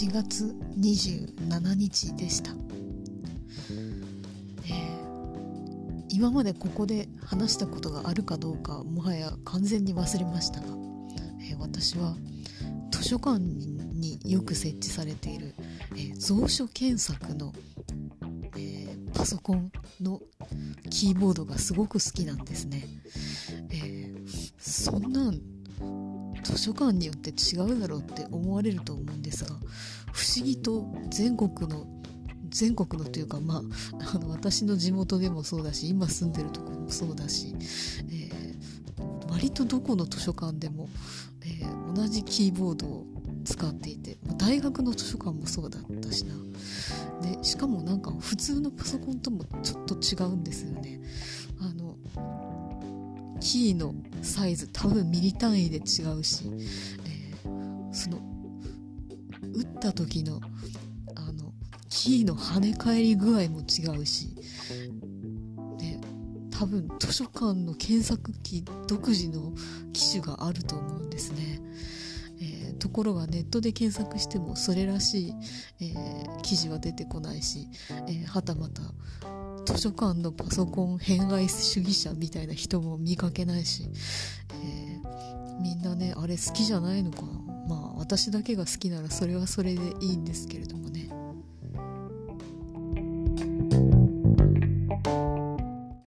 2月27日でした、え。ー、今までここで話したことがあるかどうかもはや完全に忘れましたが、えー、私は図書館によく設置されている、えー、蔵書検索の、えパソコンのキーボードがすごく好きなんですね、えそんな図書館によって違うだろうって思われると思うんですが不思議と全国の全国のというかまああの私の地元でもそうだし今住んでるとこもそうだし、えー、割とどこの図書館でも、えー、同じキーボードを使っていて大学の図書館もそうだったしな。でしかもなんか普通のパソコンともちょっと違うんですよね。キーのサイズ多分ミリ単位で違うし、えー、その打った時のあのキーの跳ね返り具合も違うしで多分図書館の検索機独自の機種があると思うんですね。えー、ところがネットで検索してもそれらしい、えー、記事は出てこないし、えー、はたまた図書館のパソコン偏愛主義者みたいな人も見かけないし、え、みんなねあれ好きじゃないのかまあ私だけが好きならそれはそれでいいんですけれども。